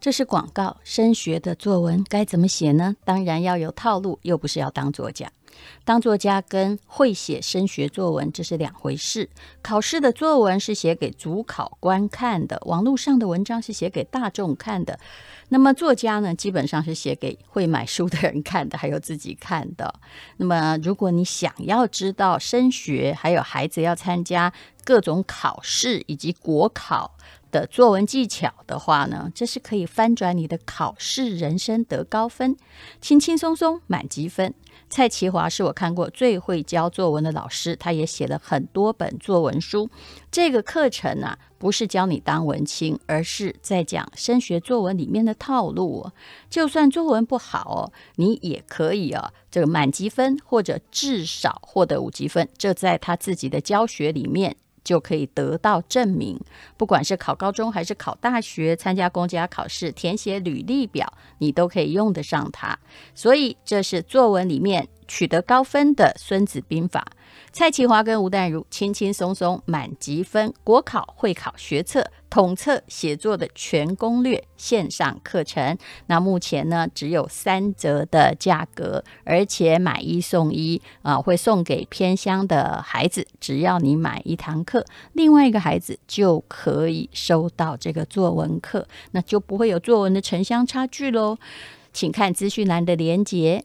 这是广告，升学的作文该怎么写呢？当然要有套路，又不是要当作家。当作家跟会写升学作文这是两回事。考试的作文是写给主考官看的，网络上的文章是写给大众看的。那么作家呢，基本上是写给会买书的人看的，还有自己看的。那么如果你想要知道升学，还有孩子要参加各种考试以及国考的作文技巧的话呢，这是可以翻转你的考试人生得高分，轻轻松松满级分。蔡其华是我看过最会教作文的老师，他也写了很多本作文书。这个课程啊，不是教你当文青，而是在讲升学作文里面的套路。就算作文不好哦，你也可以啊，这个满级分或者至少获得五级分。这在他自己的教学里面。就可以得到证明，不管是考高中还是考大学，参加公家考试，填写履历表，你都可以用得上它。所以这是作文里面取得高分的《孙子兵法》。蔡其华跟吴淡如轻轻松松满级分，国考会考学测统测写作的全攻略线上课程。那目前呢，只有三折的价格，而且买一送一啊，会送给偏乡的孩子。只要你买一堂课，另外一个孩子就可以收到这个作文课，那就不会有作文的城乡差距喽。请看资讯栏的连结。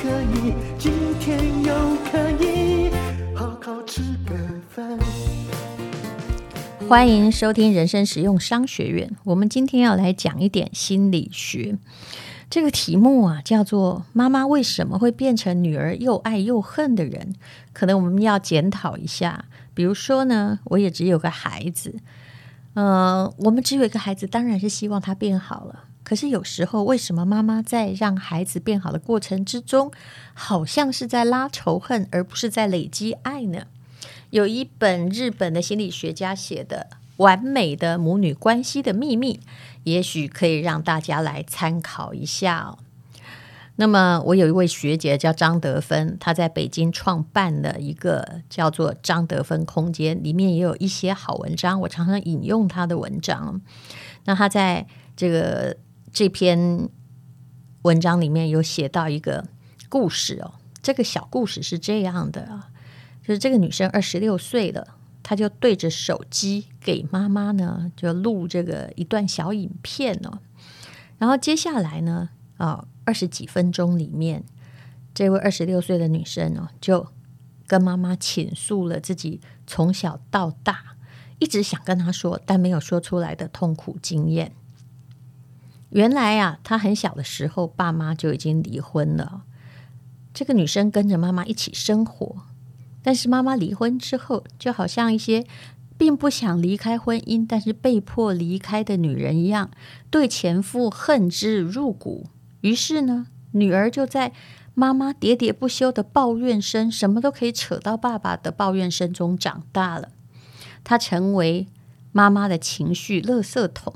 可以今天又可以好好吃个饭。欢迎收听人生实用商学院。我们今天要来讲一点心理学。这个题目啊，叫做“妈妈为什么会变成女儿又爱又恨的人”。可能我们要检讨一下。比如说呢，我也只有个孩子，呃，我们只有一个孩子，当然是希望他变好了。可是有时候，为什么妈妈在让孩子变好的过程之中，好像是在拉仇恨，而不是在累积爱呢？有一本日本的心理学家写的《完美的母女关系的秘密》，也许可以让大家来参考一下。那么，我有一位学姐叫张德芬，她在北京创办了一个叫做“张德芬空间”，里面也有一些好文章，我常常引用她的文章。那她在这个。这篇文章里面有写到一个故事哦，这个小故事是这样的啊，就是这个女生二十六岁了，她就对着手机给妈妈呢就录这个一段小影片哦，然后接下来呢啊二十几分钟里面，这位二十六岁的女生哦就跟妈妈倾诉了自己从小到大一直想跟她说但没有说出来的痛苦经验。原来啊，她很小的时候，爸妈就已经离婚了。这个女生跟着妈妈一起生活，但是妈妈离婚之后，就好像一些并不想离开婚姻，但是被迫离开的女人一样，对前夫恨之入骨。于是呢，女儿就在妈妈喋喋不休的抱怨声，什么都可以扯到爸爸的抱怨声中长大了。她成为妈妈的情绪垃圾桶。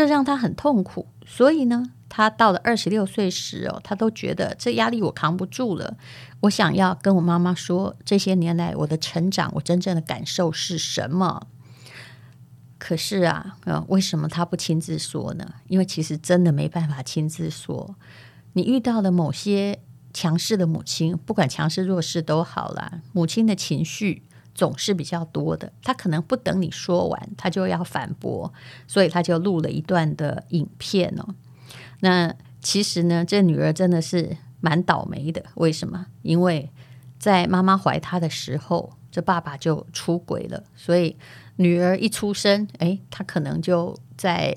这让他很痛苦，所以呢，他到了二十六岁时哦，他都觉得这压力我扛不住了。我想要跟我妈妈说，这些年来我的成长，我真正的感受是什么？可是啊，呃，为什么他不亲自说呢？因为其实真的没办法亲自说。你遇到了某些强势的母亲，不管强势弱势都好啦，母亲的情绪。总是比较多的，他可能不等你说完，他就要反驳，所以他就录了一段的影片哦。那其实呢，这女儿真的是蛮倒霉的。为什么？因为在妈妈怀她的时候，这爸爸就出轨了，所以女儿一出生，诶，他可能就在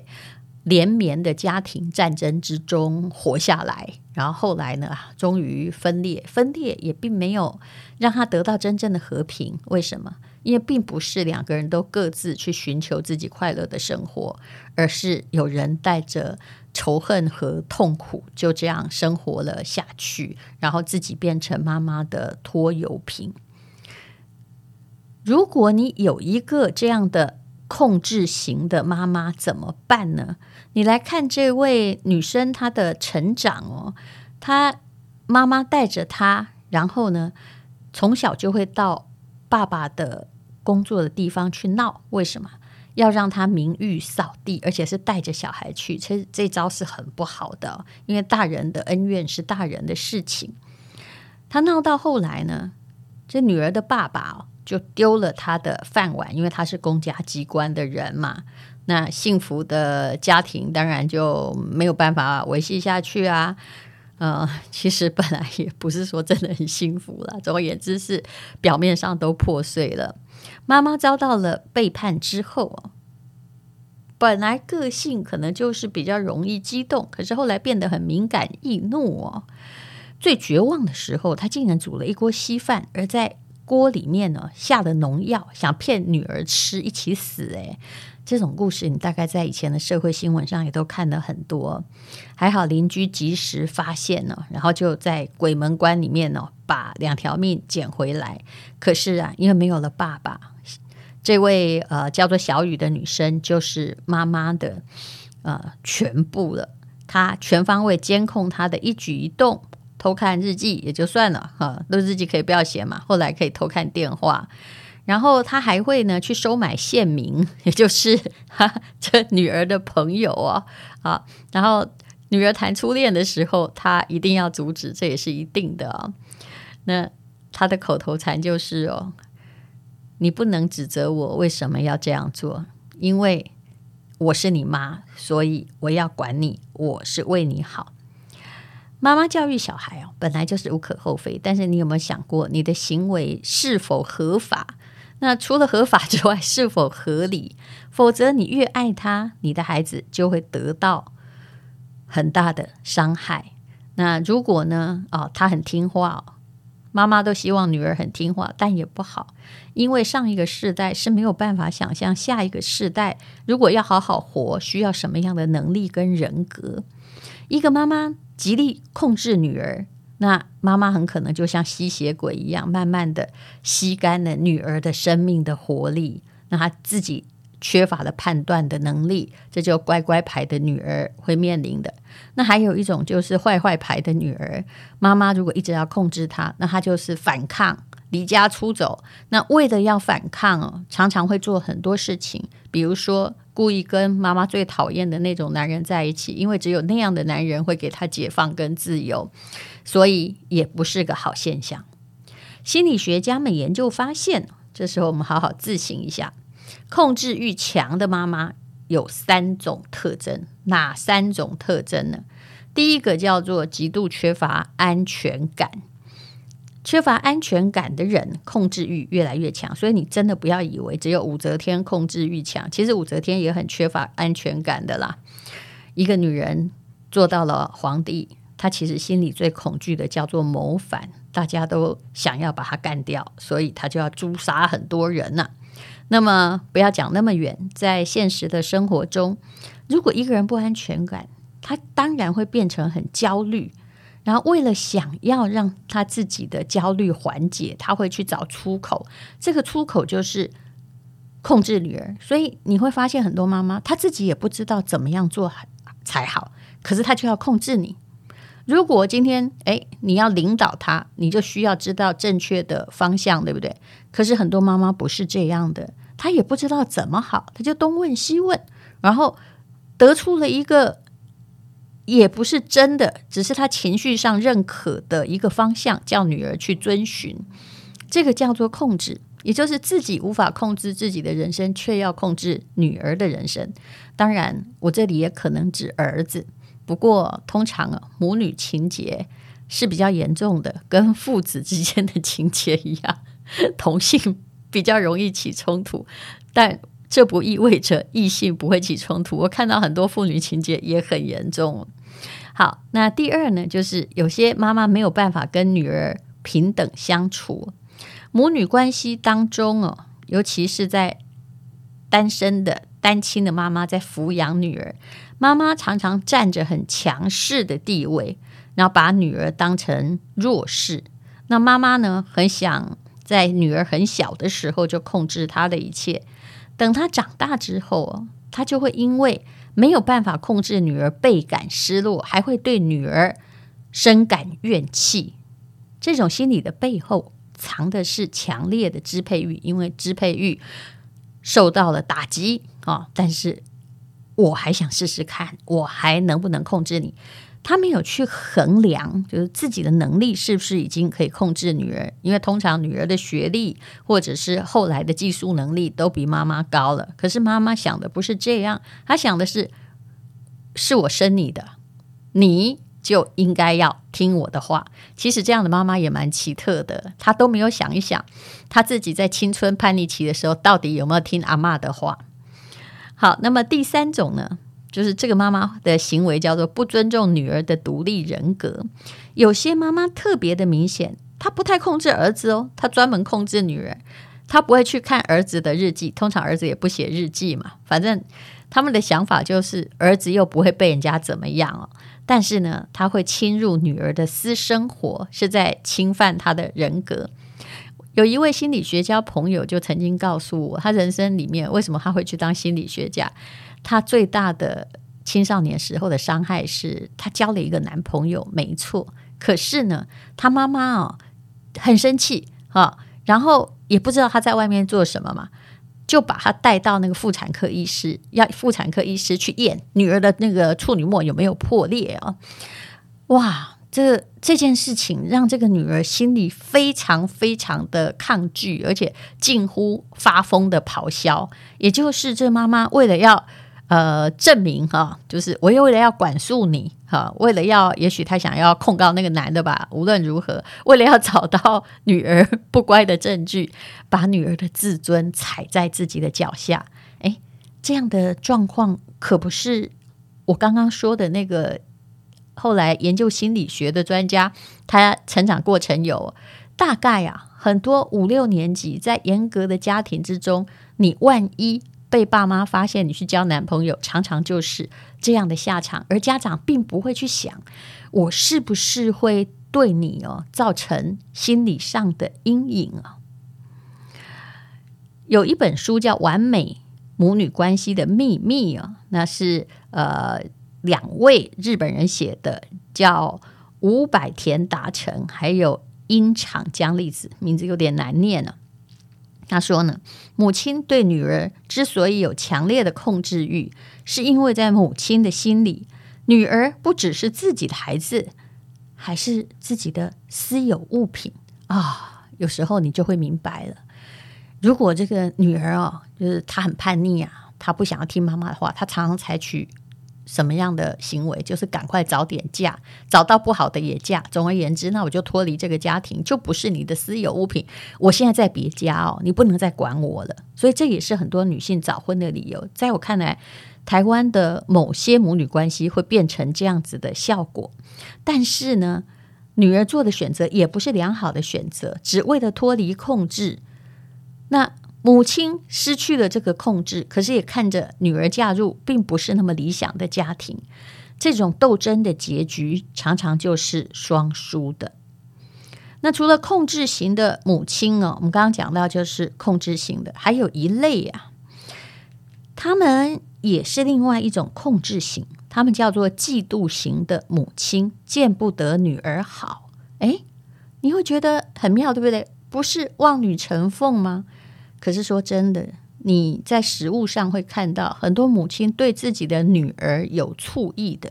连绵的家庭战争之中活下来，然后后来呢，终于分裂。分裂也并没有让他得到真正的和平。为什么？因为并不是两个人都各自去寻求自己快乐的生活，而是有人带着仇恨和痛苦就这样生活了下去，然后自己变成妈妈的拖油瓶。如果你有一个这样的控制型的妈妈，怎么办呢？你来看这位女生，她的成长哦，她妈妈带着她，然后呢，从小就会到爸爸的工作的地方去闹。为什么要让她名誉扫地？而且是带着小孩去，其实这招是很不好的，因为大人的恩怨是大人的事情。她闹到后来呢，这女儿的爸爸就丢了她的饭碗，因为他是公家机关的人嘛。那幸福的家庭当然就没有办法维系下去啊。呃，其实本来也不是说真的很幸福了。总而言之，是表面上都破碎了。妈妈遭到了背叛之后，本来个性可能就是比较容易激动，可是后来变得很敏感易怒哦。最绝望的时候，她竟然煮了一锅稀饭，而在锅里面呢下了农药，想骗女儿吃，一起死诶。这种故事，你大概在以前的社会新闻上也都看了很多。还好邻居及时发现了，然后就在鬼门关里面呢，把两条命捡回来。可是啊，因为没有了爸爸，这位呃叫做小雨的女生就是妈妈的呃全部了。她全方位监控她的一举一动，偷看日记也就算了哈，那日记可以不要写嘛，后来可以偷看电话。然后他还会呢去收买县民，也就是 他这女儿的朋友啊啊。然后女儿谈初恋的时候，他一定要阻止，这也是一定的啊。那他的口头禅就是哦，你不能指责我为什么要这样做，因为我是你妈，所以我要管你，我是为你好。妈妈教育小孩哦，本来就是无可厚非，但是你有没有想过，你的行为是否合法？那除了合法之外，是否合理？否则，你越爱他，你的孩子就会得到很大的伤害。那如果呢？哦，他很听话，妈妈都希望女儿很听话，但也不好，因为上一个世代是没有办法想象下一个世代如果要好好活，需要什么样的能力跟人格。一个妈妈极力控制女儿。那妈妈很可能就像吸血鬼一样，慢慢的吸干了女儿的生命的活力。那她自己缺乏了判断的能力，这就乖乖牌的女儿会面临的。那还有一种就是坏坏牌的女儿，妈妈如果一直要控制她，那她就是反抗。离家出走，那为了要反抗哦，常常会做很多事情，比如说故意跟妈妈最讨厌的那种男人在一起，因为只有那样的男人会给她解放跟自由，所以也不是个好现象。心理学家们研究发现，这时候我们好好自省一下，控制欲强的妈妈有三种特征，哪三种特征呢？第一个叫做极度缺乏安全感。缺乏安全感的人，控制欲越来越强。所以你真的不要以为只有武则天控制欲强，其实武则天也很缺乏安全感的啦。一个女人做到了皇帝，她其实心里最恐惧的叫做谋反，大家都想要把她干掉，所以她就要诛杀很多人呐。那么不要讲那么远，在现实的生活中，如果一个人不安全感，他当然会变成很焦虑。然后，为了想要让他自己的焦虑缓解，他会去找出口。这个出口就是控制女儿。所以你会发现，很多妈妈她自己也不知道怎么样做才好，可是她就要控制你。如果今天诶你要领导她，你就需要知道正确的方向，对不对？可是很多妈妈不是这样的，她也不知道怎么好，她就东问西问，然后得出了一个。也不是真的，只是他情绪上认可的一个方向，叫女儿去遵循。这个叫做控制，也就是自己无法控制自己的人生，却要控制女儿的人生。当然，我这里也可能指儿子。不过，通常母女情结是比较严重的，跟父子之间的情结一样，同性比较容易起冲突。但这不意味着异性不会起冲突。我看到很多父女情结也很严重。好，那第二呢，就是有些妈妈没有办法跟女儿平等相处，母女关系当中哦，尤其是在单身的单亲的妈妈在抚养女儿，妈妈常常占着很强势的地位，然后把女儿当成弱势。那妈妈呢，很想在女儿很小的时候就控制她的一切，等她长大之后，她就会因为没有办法控制女儿，倍感失落，还会对女儿深感怨气。这种心理的背后，藏的是强烈的支配欲，因为支配欲受到了打击啊、但是我还想试试看，我还能不能控制你？他没有去衡量，就是自己的能力是不是已经可以控制女儿，因为通常女儿的学历或者是后来的技术能力都比妈妈高了。可是妈妈想的不是这样，她想的是，是我生你的，你就应该要听我的话。其实这样的妈妈也蛮奇特的，她都没有想一想，她自己在青春叛逆期的时候到底有没有听阿嬷的话。好，那么第三种呢？就是这个妈妈的行为叫做不尊重女儿的独立人格。有些妈妈特别的明显，她不太控制儿子哦，她专门控制女儿。她不会去看儿子的日记，通常儿子也不写日记嘛。反正他们的想法就是儿子又不会被人家怎么样哦。但是呢，他会侵入女儿的私生活，是在侵犯她的人格。有一位心理学家朋友就曾经告诉我，他人生里面为什么他会去当心理学家。她最大的青少年时候的伤害是，她交了一个男朋友，没错。可是呢，她妈妈哦很生气啊，然后也不知道她在外面做什么嘛，就把她带到那个妇产科医师，要妇产科医师去验女儿的那个处女膜有没有破裂啊。哇，这这件事情让这个女儿心里非常非常的抗拒，而且近乎发疯的咆哮。也就是这妈妈为了要。呃，证明哈，就是我又为了要管束你哈，为了要，也许他想要控告那个男的吧。无论如何，为了要找到女儿不乖的证据，把女儿的自尊踩在自己的脚下。诶，这样的状况可不是我刚刚说的那个后来研究心理学的专家，他成长过程有大概啊，很多五六年级在严格的家庭之中，你万一。被爸妈发现你去交男朋友，常常就是这样的下场，而家长并不会去想，我是不是会对你哦造成心理上的阴影啊？有一本书叫《完美母女关系的秘密》啊，那是呃两位日本人写的，叫五百田达成，还有樱场江粒子，名字有点难念呢、他说呢，母亲对女儿之所以有强烈的控制欲，是因为在母亲的心里，女儿不只是自己的孩子，还是自己的私有物品啊。有时候你就会明白了，如果这个女儿哦，就是她很叛逆啊，她不想要听妈妈的话，她常常采取。什么样的行为，就是赶快早点嫁，找到不好的也嫁。总而言之，那我就脱离这个家庭，就不是你的私有物品。我现在在别家哦，你不能再管我了。所以这也是很多女性早婚的理由。在我看来，台湾的某些母女关系会变成这样子的效果。但是呢，女儿做的选择也不是良好的选择，只为了脱离控制。那。母亲失去了这个控制，可是也看着女儿嫁入并不是那么理想的家庭，这种斗争的结局常常就是双输的。那除了控制型的母亲哦，我们刚刚讲到就是控制型的，还有一类啊，他们也是另外一种控制型，他们叫做嫉妒型的母亲，见不得女儿好。诶，你会觉得很妙，对不对？不是望女成凤吗？可是说真的，你在实物上会看到很多母亲对自己的女儿有醋意的。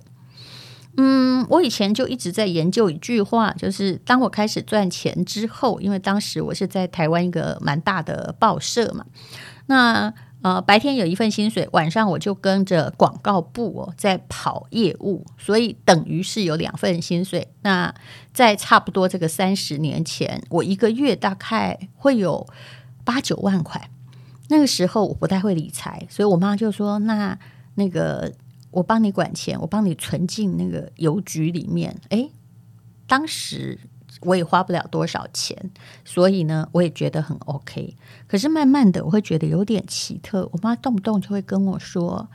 嗯，我以前就一直在研究一句话，就是当我开始赚钱之后，因为当时我是在台湾一个蛮大的报社嘛，那呃白天有一份薪水，晚上我就跟着广告部哦在跑业务，所以等于是有两份薪水。那在差不多这个三十年前，我一个月大概会有。八九万块，那个时候我不太会理财，所以我妈就说：“那那个我帮你管钱，我帮你存进那个邮局里面。”诶，当时我也花不了多少钱，所以呢，我也觉得很 OK。可是慢慢的，我会觉得有点奇特。我妈动不动就会跟我说。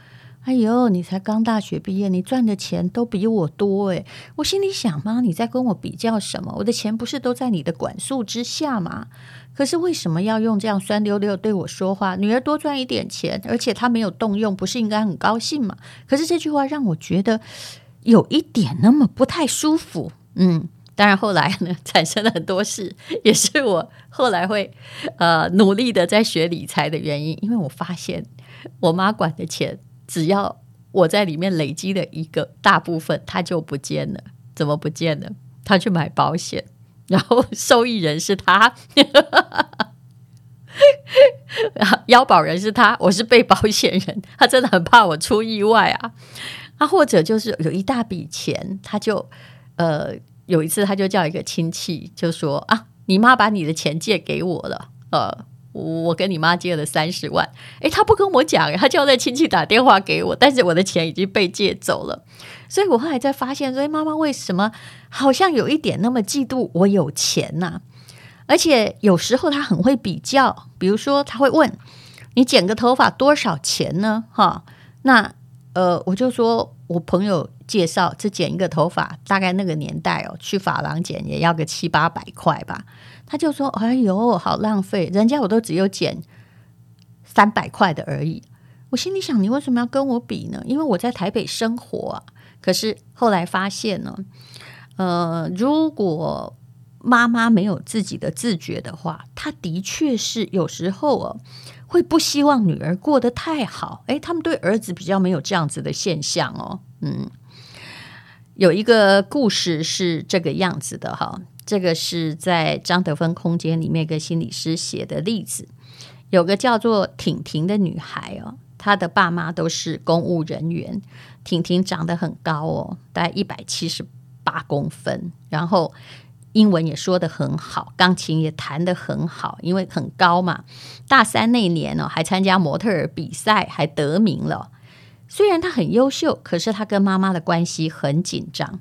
哎呦，你才刚大学毕业，你赚的钱都比我多诶。我心里想妈，你在跟我比较什么？我的钱不是都在你的管束之下吗？可是为什么要用这样酸溜溜对我说话？女儿多赚一点钱，而且她没有动用，不是应该很高兴吗？可是这句话让我觉得有一点那么不太舒服。嗯，当然后来呢，产生了很多事，也是我后来会呃努力的在学理财的原因，因为我发现我妈管的钱。只要我在里面累积的一个大部分，它就不见了。怎么不见了？他去买保险，然后受益人是他，腰保人是他，我是被保险人。他真的很怕我出意外啊！啊，或者就是有一大笔钱，他就呃有一次他就叫一个亲戚就说啊，你妈把你的钱借给我了，呃。我跟你妈借了三十万，诶，他不跟我讲，他叫那亲戚打电话给我，但是我的钱已经被借走了，所以我后来才发现，说妈妈为什么好像有一点那么嫉妒我有钱呐？而且有时候他很会比较，比如说他会问你剪个头发多少钱呢？哈，那呃，我就说我朋友介绍，这剪一个头发大概那个年代哦，去发廊剪也要个七八百块吧。他就说：“哎呦，好浪费！人家我都只有剪三百块的而已。”我心里想：“你为什么要跟我比呢？”因为我在台北生活啊。可是后来发现呢，呃，如果妈妈没有自己的自觉的话，她的确是有时候哦，会不希望女儿过得太好。诶，他们对儿子比较没有这样子的现象哦。嗯，有一个故事是这个样子的哈。这个是在张德芬空间里面一个心理师写的例子，有个叫做婷婷的女孩哦，她的爸妈都是公务人员，婷婷长得很高哦，大概一百七十八公分，然后英文也说得很好，钢琴也弹得很好，因为很高嘛。大三那年哦，还参加模特儿比赛，还得名了。虽然她很优秀，可是她跟妈妈的关系很紧张。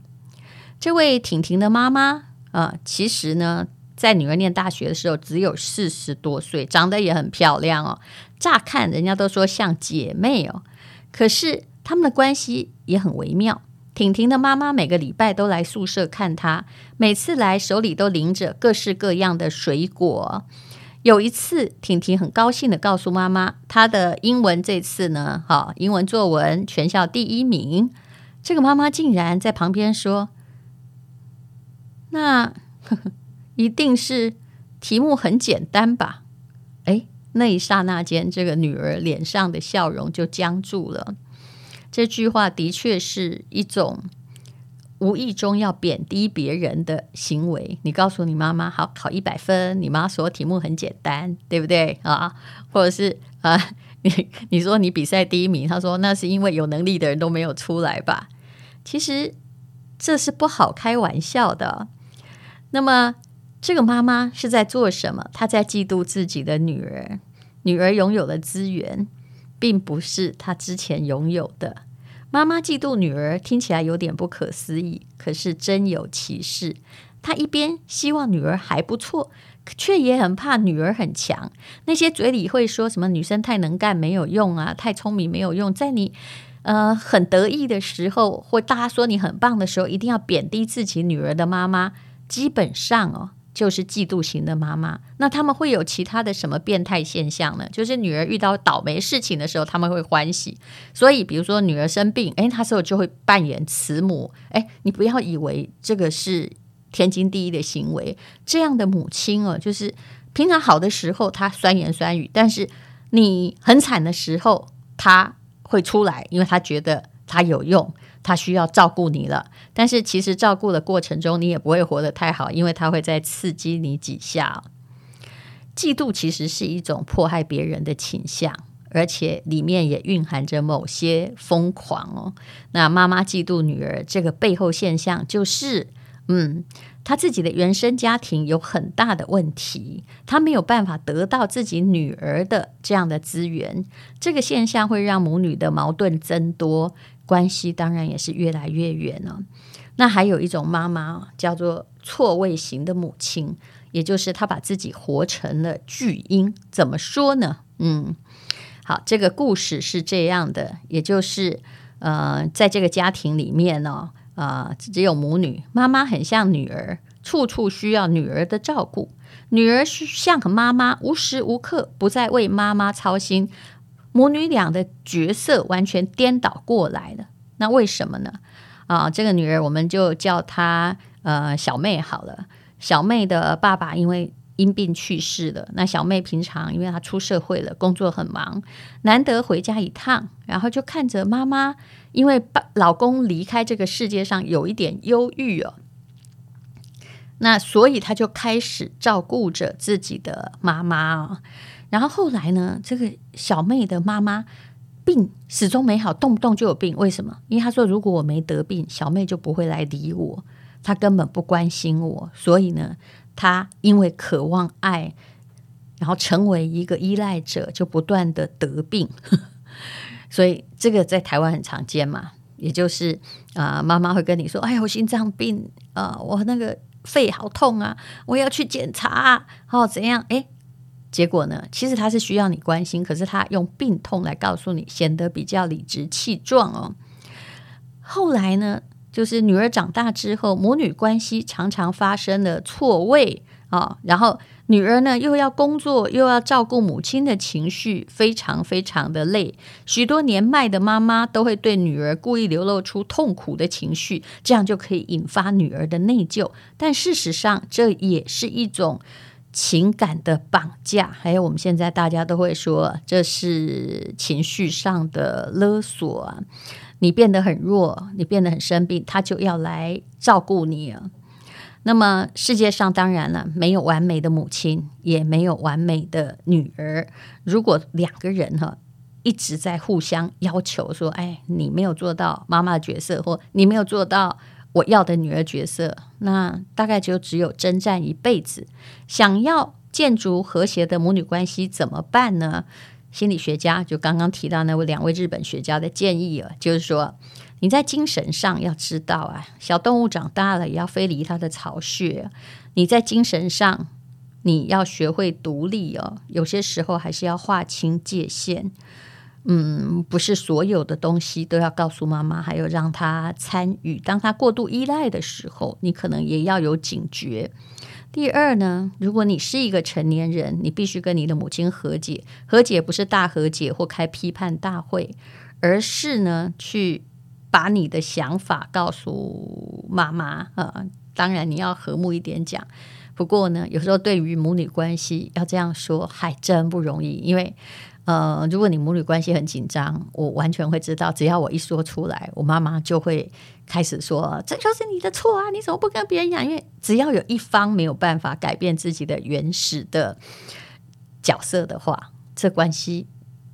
这位婷婷的妈妈。啊、呃，其实呢，在女儿念大学的时候，只有四十多岁，长得也很漂亮哦。乍看人家都说像姐妹哦，可是他们的关系也很微妙。婷婷的妈妈每个礼拜都来宿舍看她，每次来手里都拎着各式各样的水果。有一次，婷婷很高兴的告诉妈妈，她的英文这次呢，哈，英文作文全校第一名。这个妈妈竟然在旁边说。那呵呵 一定是题目很简单吧？诶，那一刹那间，这个女儿脸上的笑容就僵住了。这句话的确是一种无意中要贬低别人的行为。你告诉你妈妈，好，考一百分，你妈说题目很简单，对不对啊？或者是啊，你你说你比赛第一名，她说那是因为有能力的人都没有出来吧？其实这是不好开玩笑的。那么，这个妈妈是在做什么？她在嫉妒自己的女儿。女儿拥有的资源，并不是她之前拥有的。妈妈嫉妒女儿，听起来有点不可思议，可是真有其事。她一边希望女儿还不错，却也很怕女儿很强。那些嘴里会说什么“女生太能干没有用啊，太聪明没有用”，在你呃很得意的时候，或大家说你很棒的时候，一定要贬低自己女儿的妈妈。基本上哦，就是嫉妒型的妈妈。那他们会有其他的什么变态现象呢？就是女儿遇到倒霉事情的时候，他们会欢喜。所以，比如说女儿生病，诶，她时候就会扮演慈母。诶，你不要以为这个是天经地义的行为。这样的母亲哦，就是平常好的时候她酸言酸语，但是你很惨的时候，她会出来，因为她觉得她有用。他需要照顾你了，但是其实照顾的过程中，你也不会活得太好，因为他会再刺激你几下。嫉妒其实是一种迫害别人的倾向，而且里面也蕴含着某些疯狂哦。那妈妈嫉妒女儿，这个背后现象就是，嗯，他自己的原生家庭有很大的问题，他没有办法得到自己女儿的这样的资源，这个现象会让母女的矛盾增多，关系当然也是越来越远了。那还有一种妈妈叫做错位型的母亲，也就是她把自己活成了巨婴。怎么说呢？嗯，好，这个故事是这样的，也就是呃，在这个家庭里面呢。啊、呃，只有母女，妈妈很像女儿，处处需要女儿的照顾；女儿像个妈妈，无时无刻不在为妈妈操心。母女俩的角色完全颠倒过来了。那为什么呢？啊、这个女儿我们就叫她呃小妹好了。小妹的爸爸因为因病去世了，那小妹平常因为她出社会了，工作很忙，难得回家一趟，然后就看着妈妈。因为爸老公离开这个世界上有一点忧郁哦，那所以她就开始照顾着自己的妈妈哦。然后后来呢，这个小妹的妈妈病始终没好，动不动就有病。为什么？因为她说，如果我没得病，小妹就不会来理我，她根本不关心我。所以呢，她因为渴望爱，然后成为一个依赖者，就不断的得病。所以这个在台湾很常见嘛，也就是啊、呃，妈妈会跟你说：“哎呀，我心脏病啊、呃，我那个肺好痛啊，我要去检查啊，哦，怎样？哎，结果呢，其实他是需要你关心，可是他用病痛来告诉你，显得比较理直气壮哦。后来呢，就是女儿长大之后，母女关系常常发生了错位啊、然后。女儿呢，又要工作，又要照顾母亲的情绪，非常非常的累。许多年迈的妈妈都会对女儿故意流露出痛苦的情绪，这样就可以引发女儿的内疚。但事实上，这也是一种情感的绑架。还有，我们现在大家都会说，这是情绪上的勒索啊！你变得很弱，你变得很生病，他就要来照顾你啊。那么世界上当然了，没有完美的母亲，也没有完美的女儿。如果两个人哈一直在互相要求说：“哎，你没有做到妈妈的角色，或你没有做到我要的女儿角色”，那大概就只有征战一辈子。想要建筑和谐的母女关系怎么办呢？心理学家就刚刚提到那位两位日本学家的建议啊，就是说。你在精神上要知道啊，小动物长大了也要飞离它的巢穴。你在精神上，你要学会独立哦。有些时候还是要划清界限。嗯，不是所有的东西都要告诉妈妈，还有让她参与。当她过度依赖的时候，你可能也要有警觉。第二呢，如果你是一个成年人，你必须跟你的母亲和解。和解不是大和解或开批判大会，而是呢去。把你的想法告诉妈妈 啊，当然你要和睦一点讲。不过呢，有时候对于母女关系要这样说还真不容易，因为呃，如果你母女关系很紧张，我完全会知道，只要我一说出来，我妈妈就会开始说：“这就是你的错啊，你怎么不跟别人讲？”因为只要有一方没有办法改变自己的原始的角色的话，这关系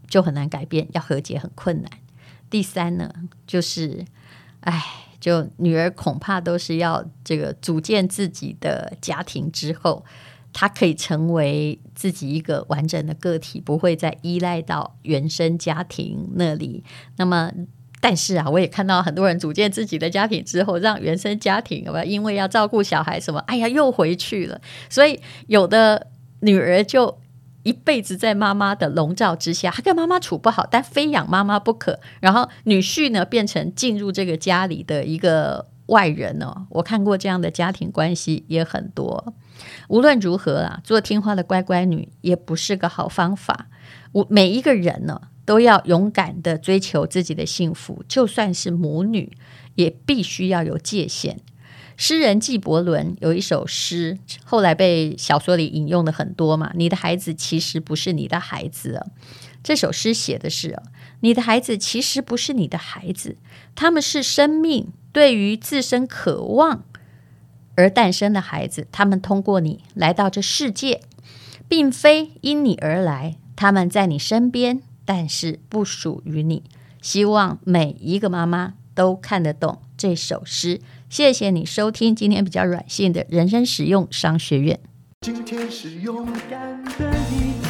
就很难改变，要和解很困难。第三呢，就是，哎，就女儿恐怕都是要这个组建自己的家庭之后，他可以成为自己一个完整的个体，不会再依赖到原生家庭那里。那么，但是啊，我也看到很多人组建自己的家庭之后，让原生家庭有有，因为要照顾小孩什么，哎呀，又回去了。所以有的女儿就。一辈子在妈妈的笼罩之下，她跟妈妈处不好，但非养妈妈不可。然后女婿呢，变成进入这个家里的一个外人哦。我看过这样的家庭关系也很多。无论如何啊，做听话的乖乖女也不是个好方法。我每一个人呢，都要勇敢地追求自己的幸福，就算是母女，也必须要有界限。诗人纪伯伦有一首诗，后来被小说里引用的很多嘛。你的孩子其实不是你的孩子。这首诗写的是，你的孩子其实不是你的孩子，他们是生命对于自身渴望而诞生的孩子。他们通过你来到这世界，并非因你而来。他们在你身边，但是不属于你。希望每一个妈妈都看得懂这首诗。谢谢你收听今天比较软性的人生实用商学院。今天是勇敢的一，